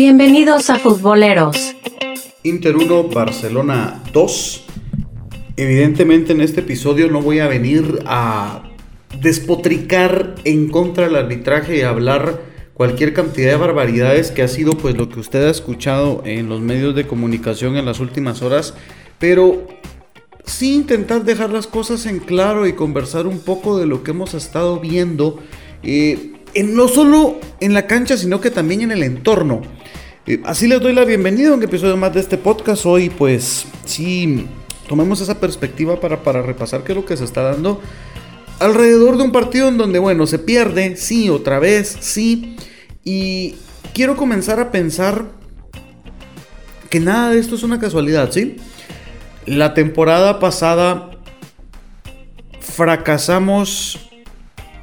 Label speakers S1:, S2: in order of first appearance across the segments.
S1: Bienvenidos a Futboleros.
S2: Inter 1, Barcelona 2. Evidentemente en este episodio no voy a venir a despotricar en contra del arbitraje y hablar cualquier cantidad de barbaridades que ha sido pues lo que usted ha escuchado en los medios de comunicación en las últimas horas, pero sí intentar dejar las cosas en claro y conversar un poco de lo que hemos estado viendo, eh, en, no solo en la cancha, sino que también en el entorno. Así les doy la bienvenida a un episodio más de este podcast. Hoy pues sí, tomemos esa perspectiva para, para repasar qué es lo que se está dando alrededor de un partido en donde, bueno, se pierde, sí, otra vez, sí. Y quiero comenzar a pensar que nada de esto es una casualidad, ¿sí? La temporada pasada fracasamos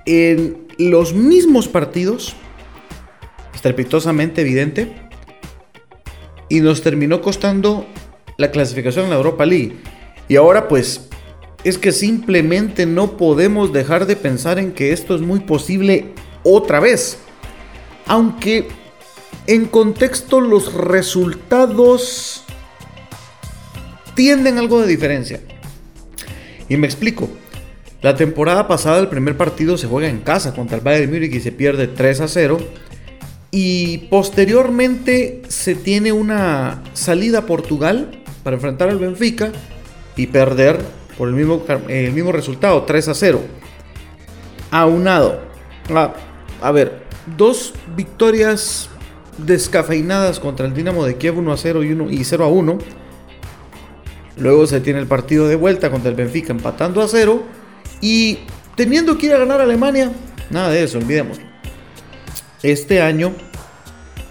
S2: en los mismos partidos, estrepitosamente evidente, y nos terminó costando la clasificación en la Europa League. Y ahora pues es que simplemente no podemos dejar de pensar en que esto es muy posible otra vez. Aunque en contexto los resultados tienden algo de diferencia. Y me explico. La temporada pasada el primer partido se juega en casa contra el Bayern Múnich y se pierde 3 a 0. Y posteriormente se tiene una salida a Portugal para enfrentar al Benfica y perder por el mismo, el mismo resultado, 3 a 0. Aunado. A, a ver, dos victorias descafeinadas contra el Dinamo de Kiev 1 a 0 y, 1, y 0 a 1 Luego se tiene el partido de vuelta contra el Benfica empatando a cero. Y teniendo que ir a ganar a Alemania, nada de eso, olvidemos. Este año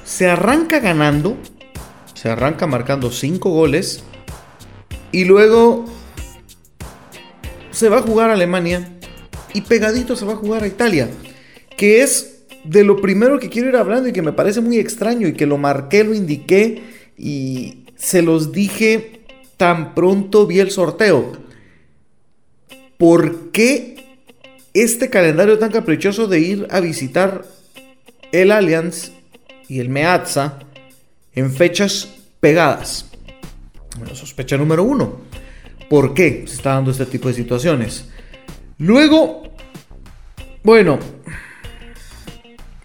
S2: se arranca ganando, se arranca marcando 5 goles. Y luego se va a jugar a Alemania y pegadito se va a jugar a Italia. Que es de lo primero que quiero ir hablando y que me parece muy extraño y que lo marqué, lo indiqué y se los dije tan pronto vi el sorteo. ¿Por qué este calendario tan caprichoso de ir a visitar el Allianz y el Meazza en fechas pegadas? Bueno, sospecha número uno. ¿Por qué se está dando este tipo de situaciones? Luego, bueno,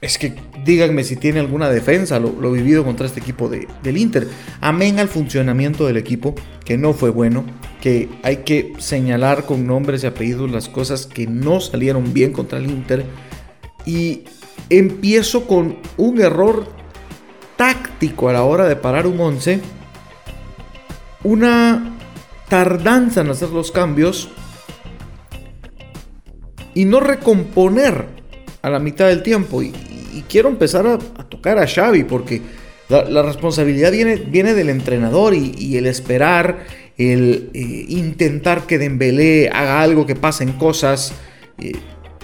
S2: es que díganme si tiene alguna defensa lo, vivido contra este equipo de, del Inter. Amén al funcionamiento del equipo, que no fue bueno, que hay que señalar con nombres y apellidos las cosas que no salieron bien contra el Inter. Y empiezo con un error táctico a la hora de parar un 11. Una tardanza en hacer los cambios. Y no recomponer a la mitad del tiempo. Y, quiero empezar a, tocar a Xavi porque la, responsabilidad viene, viene, del entrenador y, el esperar, el eh, intentar que Dembélé haga algo, que pasen cosas, eh,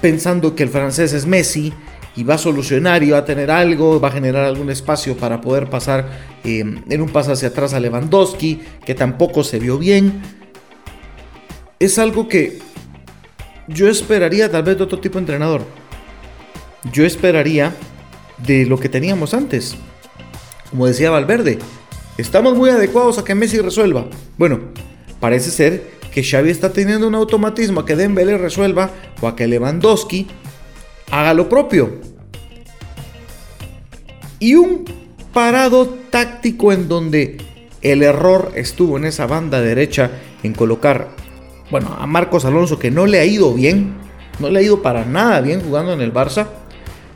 S2: pensando que el francés es Messi y va a solucionar y va a tener algo, va a generar algún espacio para poder pasar eh, en un paso hacia atrás a Lewandowski, que tampoco se vio bien. Es algo que yo esperaría tal vez de otro tipo de entrenador yo esperaría de lo que teníamos antes. Como decía Valverde, estamos muy adecuados a que Messi resuelva. Bueno, parece ser que Xavi está teniendo un automatismo a que Dembélé resuelva o a que Lewandowski haga lo propio. Y un parado táctico en donde el error estuvo en esa banda derecha en colocar, bueno, a Marcos Alonso que no le ha ido bien, no le ha ido para nada bien jugando en el Barça.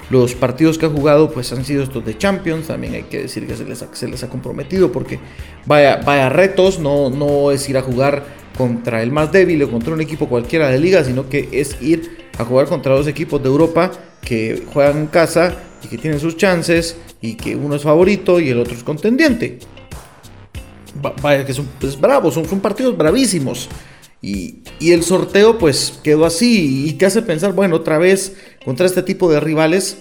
S2: Los partidos que ha jugado pues han sido estos de Champions, también hay que decir que se les ha, se les ha comprometido porque vaya, vaya retos, no, no es ir a jugar contra el más débil o contra un equipo cualquiera de liga, sino que es ir a jugar contra dos equipos de Europa que juegan en casa y que tienen sus chances y que uno es favorito y el otro es contendiente. Vaya que son pues, bravos, son, son partidos bravísimos. Y, el sorteo pues quedó así y te hace pensar, bueno, otra vez contra este tipo de rivales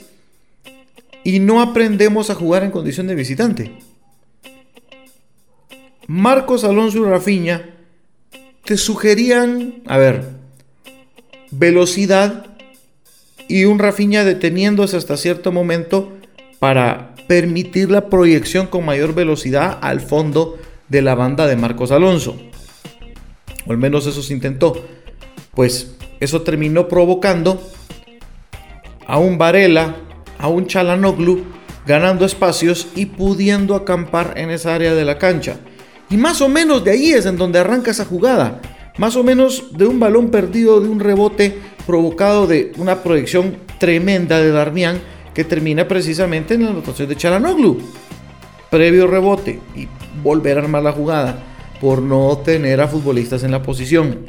S2: y no aprendemos a jugar en condición de visitante. Marcos Alonso y Rafiña te sugerían, a ver, velocidad y un Rafiña deteniéndose hasta cierto momento para permitir la proyección con mayor velocidad al fondo de la banda de Marcos Alonso. O al menos eso se intentó. Pues eso terminó provocando a un Varela, a un Chalanoglu, ganando espacios y pudiendo acampar en esa área de la cancha. Y más o menos de ahí es en donde arranca esa jugada. Más o menos de un balón perdido, de un rebote provocado de una proyección tremenda de Darmian que termina precisamente en la anotación de Chalanoglu. Previo rebote y volver a armar la jugada por no tener a futbolistas en la posición.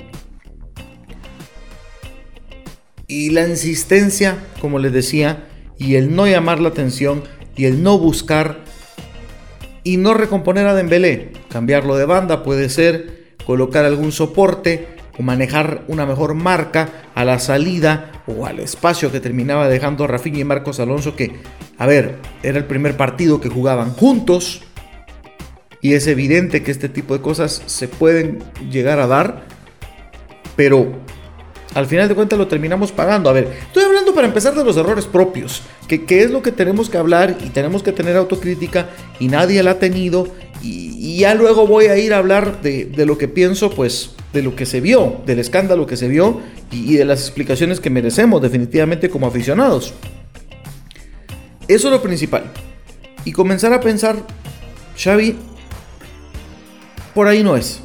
S2: Y la insistencia, como les decía, y el no llamar la atención y el no buscar y no recomponer a Dembélé, cambiarlo de banda puede ser colocar algún soporte o manejar una mejor marca a la salida o al espacio que terminaba dejando Rafinha y Marcos Alonso que, a ver, era el primer partido que jugaban juntos y es evidente que este tipo de cosas se pueden llegar a dar, pero al final de cuentas lo terminamos pagando. A ver, estoy hablando para empezar de los errores propios, que, es lo que tenemos que hablar y tenemos que tener autocrítica y nadie la ha tenido. Y, ya luego voy a ir a hablar de, lo que pienso, pues de lo que se vio, del escándalo que se vio y, y de las explicaciones que merecemos definitivamente como aficionados. Eso es lo principal. Y comenzar a pensar, Xavi, por ahí no es.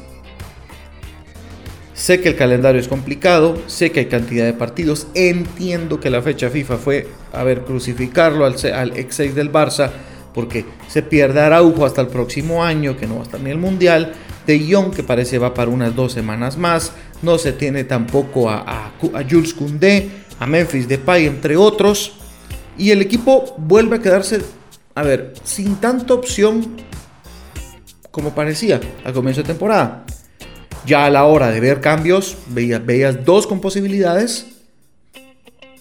S2: Sé que el calendario es complicado, sé que hay cantidad de partidos, entiendo que la fecha FIFA fue, a ver, crucificarlo al, al ex 6 del Barça, porque se pierde Araujo hasta el próximo año, que no va a estar ni el Mundial, de Jong, que parece va para unas dos semanas más, no se tiene tampoco a, a, a Jules Koundé, a Memphis Depay, entre otros, y el equipo vuelve a quedarse, a ver, sin tanta opción como parecía al comienzo de temporada. Ya a la hora de ver cambios, veías, dos con posibilidades.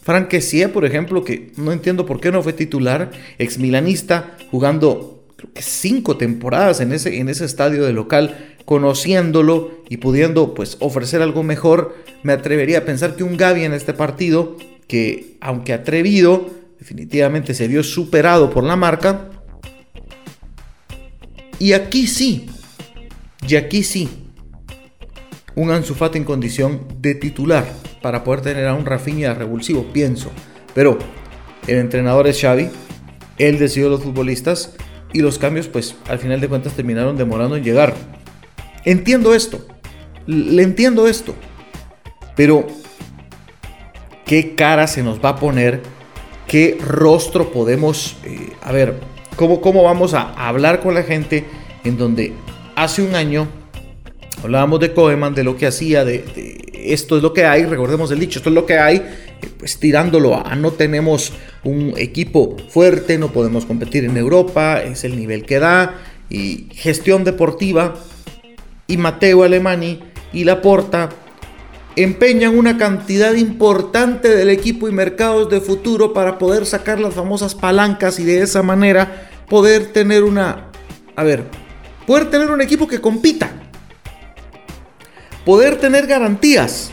S2: Frank por ejemplo, que no entiendo por qué no fue titular, ex milanista, jugando creo que cinco temporadas en ese, en ese estadio de local, conociéndolo y pudiendo pues ofrecer algo mejor, me atrevería a pensar que un Gaby en este partido, que aunque atrevido, definitivamente se vio superado por la marca. Y aquí sí, y aquí sí, un Ansu en condición de titular para poder tener a un Rafinha revulsivo, pienso. Pero el entrenador es Xavi, él decidió los futbolistas y los cambios pues al final de cuentas terminaron demorando en llegar. Entiendo esto, le entiendo esto, pero ¿qué cara se nos va a poner? ¿Qué rostro podemos, eh, a ver, ¿cómo, cómo vamos a hablar con la gente en donde hace un año Hablábamos de Koeman, de lo que hacía, de, esto es lo que hay, recordemos el dicho, esto es lo que hay, eh, pues tirándolo a no tenemos un equipo fuerte, no podemos competir en Europa, es el nivel que da, y gestión deportiva, y Mateo Alemani y Laporta empeñan una cantidad importante del equipo y mercados de futuro para poder sacar las famosas palancas y de esa manera poder tener una, a ver, poder tener un equipo que compita poder tener garantías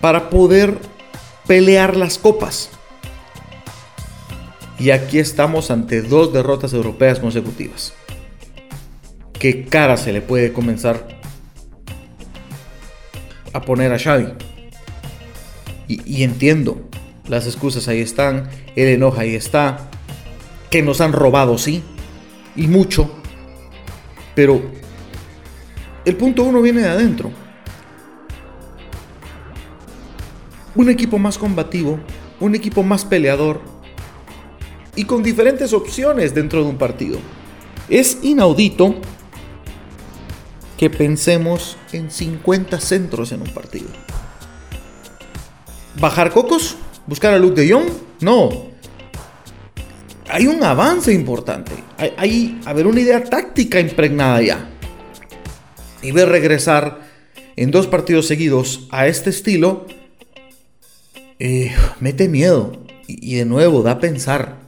S2: para poder pelear las copas. Y aquí estamos ante dos derrotas europeas consecutivas. ¿Qué cara se le puede comenzar a poner a Xavi? Y, entiendo, las excusas ahí están, el enojo ahí está, que nos han robado, sí, y mucho, pero el punto uno viene de adentro. Un equipo más combativo, un equipo más peleador y con diferentes opciones dentro de un partido. Es inaudito que pensemos en 50 centros en un partido. ¿Bajar cocos? ¿Buscar a Luke de Jong? No. Hay un avance importante. Hay, hay, a ver, una idea táctica impregnada ya y ver regresar en dos partidos seguidos a este estilo, eh, mete miedo. Y, de nuevo, da a pensar.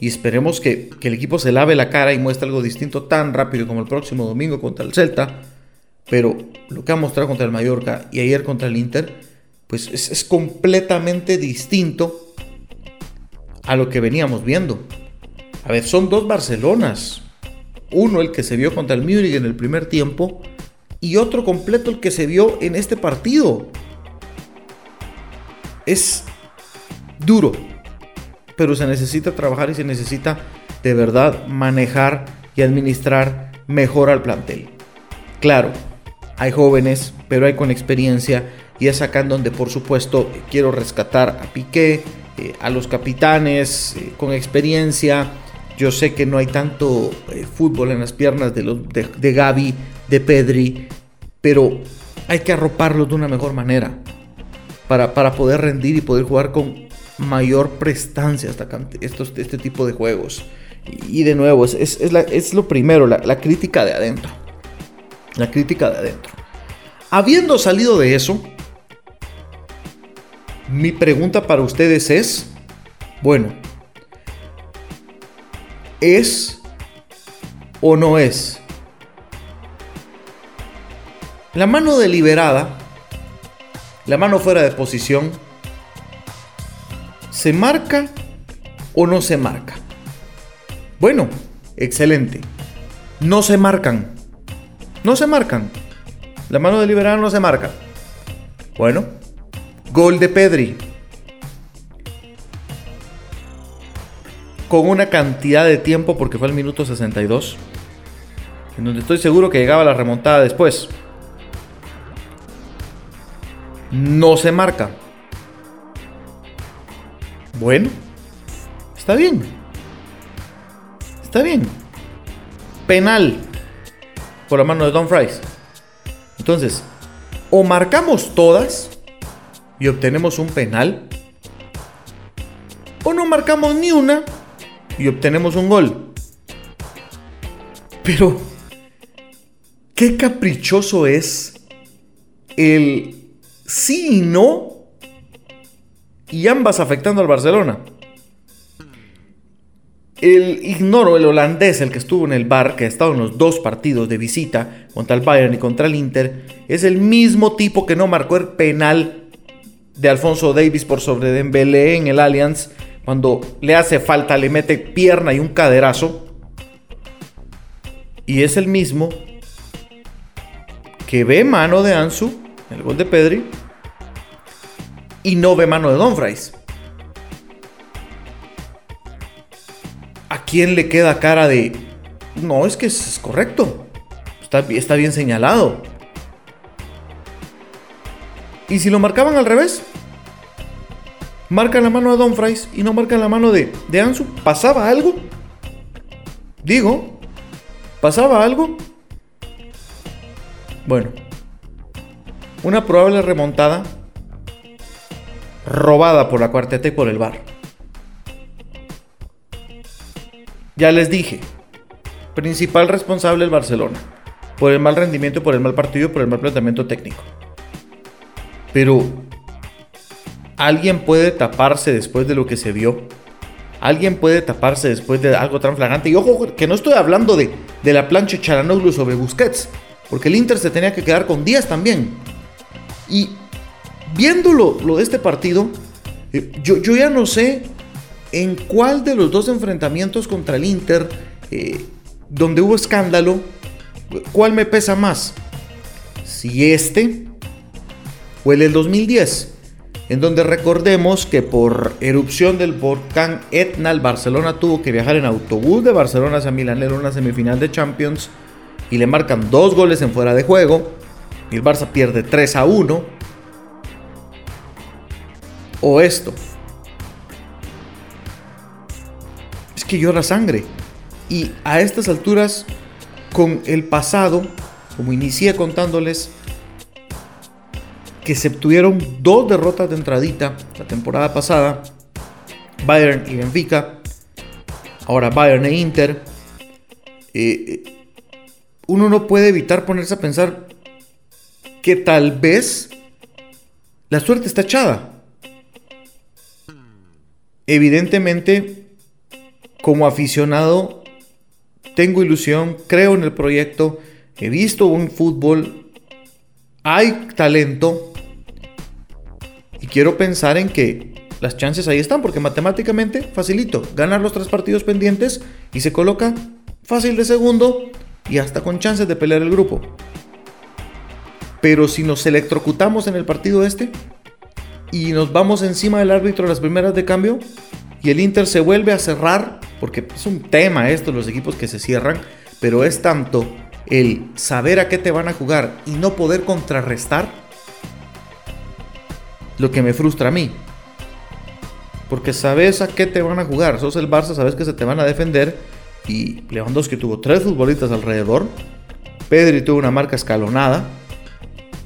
S2: Y esperemos que, el equipo se lave la cara y muestre algo distinto tan rápido como el próximo domingo contra el Celta. Pero lo que ha mostrado contra el Mallorca y ayer contra el Inter, pues es, es completamente distinto a lo que veníamos viendo. A ver, son dos Barcelonas. Uno el que se vio contra el Múnich en el primer tiempo y otro completo el que se vio en este partido. Es duro, pero se necesita trabajar y se necesita de verdad manejar y administrar mejor al plantel. Claro, hay jóvenes, pero hay con experiencia y es acá en donde por supuesto quiero rescatar a Piqué, eh, a los capitanes eh, con experiencia. Yo sé que no hay tanto eh, fútbol en las piernas de, de Gaby, de Pedri, pero hay que arroparlos de una mejor manera para, para poder rendir y poder jugar con mayor prestancia hasta estos, este tipo de juegos. Y, de nuevo, es, es, es, lo primero, la, la crítica de adentro. La crítica de adentro. Habiendo salido de eso, mi pregunta para ustedes es, bueno, ¿es o no es? La mano deliberada, la mano fuera de posición, ¿se marca o no se marca? Bueno, excelente. No se marcan. No se marcan. La mano deliberada no se marca. Bueno, gol de Pedri. Con una cantidad de tiempo, porque fue el minuto 62, en donde estoy seguro que llegaba la remontada después. No se marca. Bueno, está bien. Está bien. Penal por la mano de Don Fries. Entonces, o marcamos todas y obtenemos un penal, o no marcamos ni una y obtenemos un gol. Pero, qué caprichoso es el sí y no, y ambas afectando al Barcelona. El ignoro, el holandés, el que estuvo en el bar, que ha estado en los dos partidos de visita contra el Bayern y contra el Inter, es el mismo tipo que no marcó el penal de Alfonso Davis por sobre Dembélé en el Allianz, cuando le hace falta, le mete pierna y un caderazo. Y es el mismo que ve mano de Ansu, el gol de Pedri, y no ve mano de Dumfries. ¿A quién le queda cara de... No, es que es correcto. Está, bien señalado. ¿Y si lo marcaban al revés? Marcan la mano de Don Fries y no marcan la mano de, de Ansu. ¿Pasaba algo? Digo, ¿pasaba algo? Bueno, una probable remontada robada por la cuarteta y por el bar. Ya les dije, principal responsable el Barcelona, por el mal rendimiento, por el mal partido, por el mal planteamiento técnico. Pero, ¿alguien puede taparse después de lo que se vio? ¿Alguien puede taparse después de algo tan flagrante? Y ojo, que no estoy hablando de, de la plancha Charanoglu sobre Busquets, porque el Inter se tenía que quedar con Díaz también. Y viéndolo lo de este partido, eh, yo, yo ya no sé en cuál de los dos enfrentamientos contra el Inter, eh, donde hubo escándalo, cuál me pesa más. Si este o el del 2010, en donde recordemos que por erupción del volcán Etna, el Barcelona tuvo que viajar en autobús de Barcelona hacia Milán en una semifinal de Champions y le marcan dos goles en fuera de juego y el Barça pierde 3 a 1. O esto, que llora sangre. Y a estas alturas, con el pasado, como inicié contándoles, que se obtuvieron dos derrotas de entradita la temporada pasada, Bayern y Benfica, ahora Bayern e Inter, eh, uno no puede evitar ponerse a pensar que tal vez la suerte está echada. Evidentemente, como aficionado tengo ilusión, creo en el proyecto, he visto un fútbol, hay talento y quiero pensar en que las chances ahí están, porque matemáticamente, facilito, ganar los tres partidos pendientes y se coloca fácil de segundo y hasta con chances de pelear el grupo. Pero si nos electrocutamos en el partido este y nos vamos encima del árbitro a las primeras de cambio y el Inter se vuelve a cerrar, porque es un tema esto, los equipos que se cierran, pero es tanto el saber a qué te van a jugar y no poder contrarrestar lo que me frustra a mí. Porque sabes a qué te van a jugar. Sos el Barça, sabes que se te van a defender. Y Lewandowski tuvo tres futbolistas alrededor. Pedri tuvo una marca escalonada.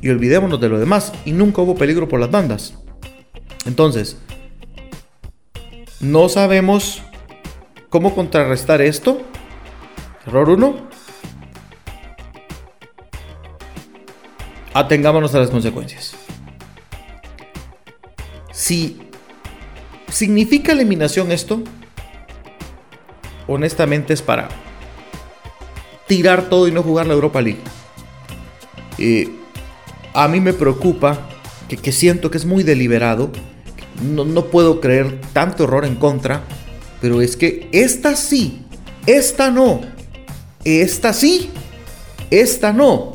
S2: Y olvidémonos de lo demás. Y nunca hubo peligro por las bandas. Entonces, no sabemos cómo contrarrestar esto. Error 1. Atengámonos a las consecuencias. Si significa eliminación esto, honestamente es para tirar todo y no jugar la Europa League. A mí me preocupa que, siento que es muy deliberado. No, no puedo creer tanto error en contra. Pero es que esta sí, esta no, esta sí, esta no.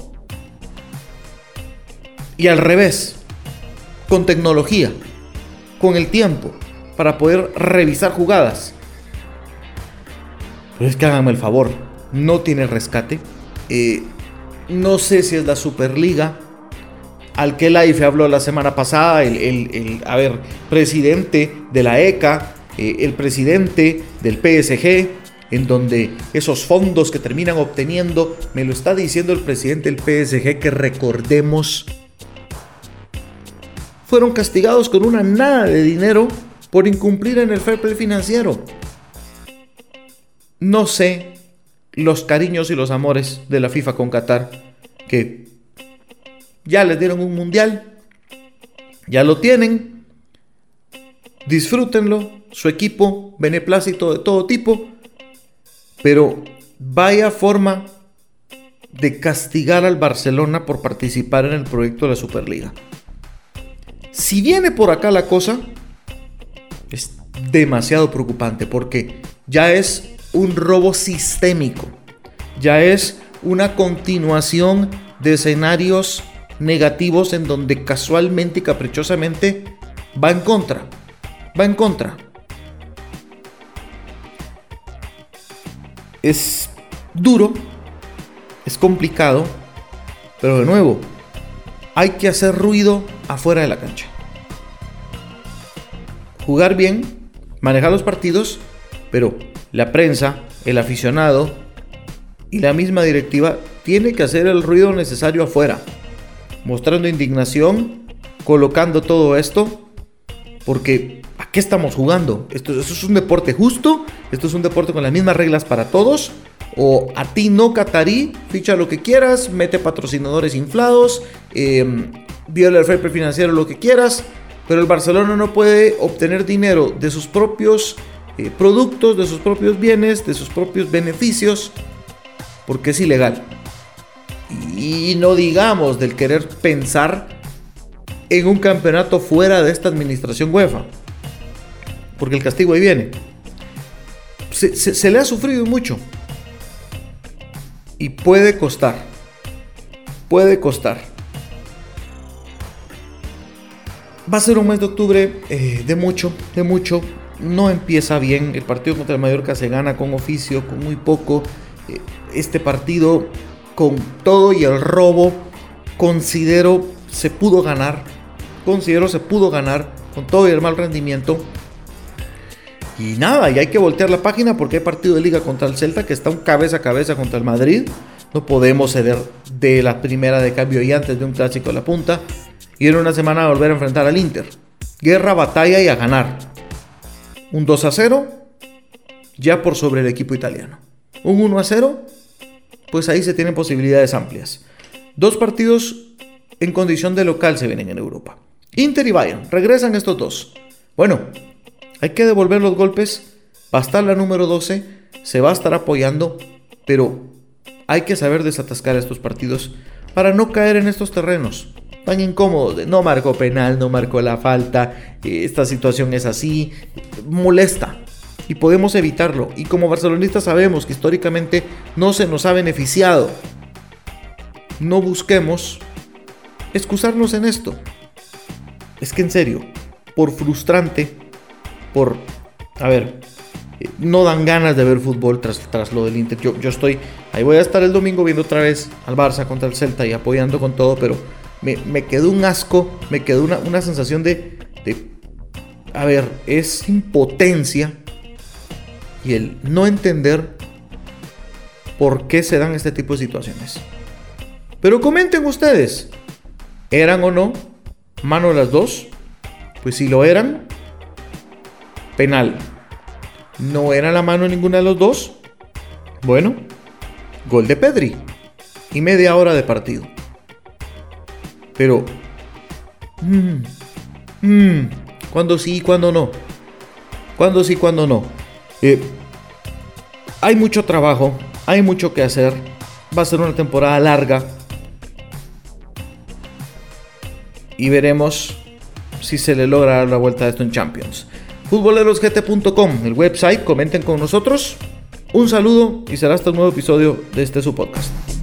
S2: Y al revés, con tecnología, con el tiempo, para poder revisar jugadas. Pero es que háganme el favor, no tiene rescate. Eh, no sé si es la Superliga. Al que la IFE habló la semana pasada, el, a ver, presidente de la ECA, eh, el presidente del PSG, en donde esos fondos que terminan obteniendo, me lo está diciendo el presidente del PSG, que recordemos fueron castigados con una nada de dinero por incumplir en el fair play financiero. No sé los cariños y los amores de la FIFA con Qatar, que ya les dieron un mundial, ya lo tienen, disfrútenlo, su equipo, beneplácito de todo tipo, pero vaya forma de castigar al Barcelona por participar en el proyecto de la Superliga. Si viene por acá la cosa, es demasiado preocupante porque ya es un robo sistémico, ya es una continuación de escenarios negativos en donde casualmente y caprichosamente va en contra, va en contra. Es duro, es complicado, pero de nuevo, hay que hacer ruido afuera de la cancha. Jugar bien, manejar los partidos, pero la prensa, el aficionado y la misma directiva tiene que hacer el ruido necesario afuera, mostrando indignación, colocando todo esto, porque ¿a qué estamos jugando? Esto, es un deporte justo, esto es un deporte con las mismas reglas para todos, o a ti no catarí, ficha lo que quieras, mete patrocinadores inflados, eh, el fair financiero, lo que quieras, pero el Barcelona no puede obtener dinero de sus propios eh, productos, de sus propios bienes, de sus propios beneficios, porque es ilegal. Y no digamos del querer pensar en un campeonato fuera de esta administración UEFA, porque el castigo ahí viene. se le ha sufrido mucho y puede costar. Puede costar. Va a ser un mes de octubre eh, de mucho, de mucho. No empieza bien. El partido contra el Mallorca se gana con oficio, con muy poco. Eh, este partido, con todo y el robo, considero se pudo ganar. Considero se pudo ganar con todo y el mal rendimiento. Y nada, y hay que voltear la página porque hay partido de liga contra el Celta que está un cabeza a cabeza contra el Madrid. No podemos ceder de la primera de cambio y antes de un clásico a la punta. Y en una semana volver a enfrentar al Inter. Guerra, batalla y a ganar. Un 2 a 0 ya por sobre el equipo italiano. Un 1 a 0, pues ahí se tienen posibilidades amplias. Dos partidos en condición de local se vienen en Europa. Inter y Bayern, regresan estos dos. Bueno, hay que devolver los golpes. Va a estar la número 12. Se va a estar apoyando. Pero hay que saber desatascar estos partidos para no caer en estos terrenos. tan incómodos. no marcó penal, no marcó la falta, esta situación es así, molesta. Y podemos evitarlo. Y como barcelonistas sabemos que históricamente no se nos ha beneficiado. No busquemos excusarnos en esto. Es que en serio, por frustrante, por... A ver, eh, no dan ganas de ver fútbol tras, tras lo del Inter. Yo, yo estoy... Ahí voy a estar el domingo viendo otra vez al Barça contra el Celta y apoyando con todo, pero me, quedó un asco, me quedó una, sensación de, de, a ver, es impotencia y el no entender por qué se dan este tipo de situaciones. Pero comenten ustedes, ¿eran o no mano las dos? Pues si lo eran, penal. ¿No era la mano ninguna de los dos? Bueno, gol de Pedri y media hora de partido. Pero... Mmm, mmm, cuando sí, cuando no. Cuando sí, cuando no. Eh, hay mucho trabajo, hay mucho que hacer. Va a ser una temporada larga. Y veremos si se le logra dar la vuelta a esto en Champions. Futbolerosgt.com, el website, comenten con nosotros. Un saludo y será hasta un nuevo episodio de este su podcast.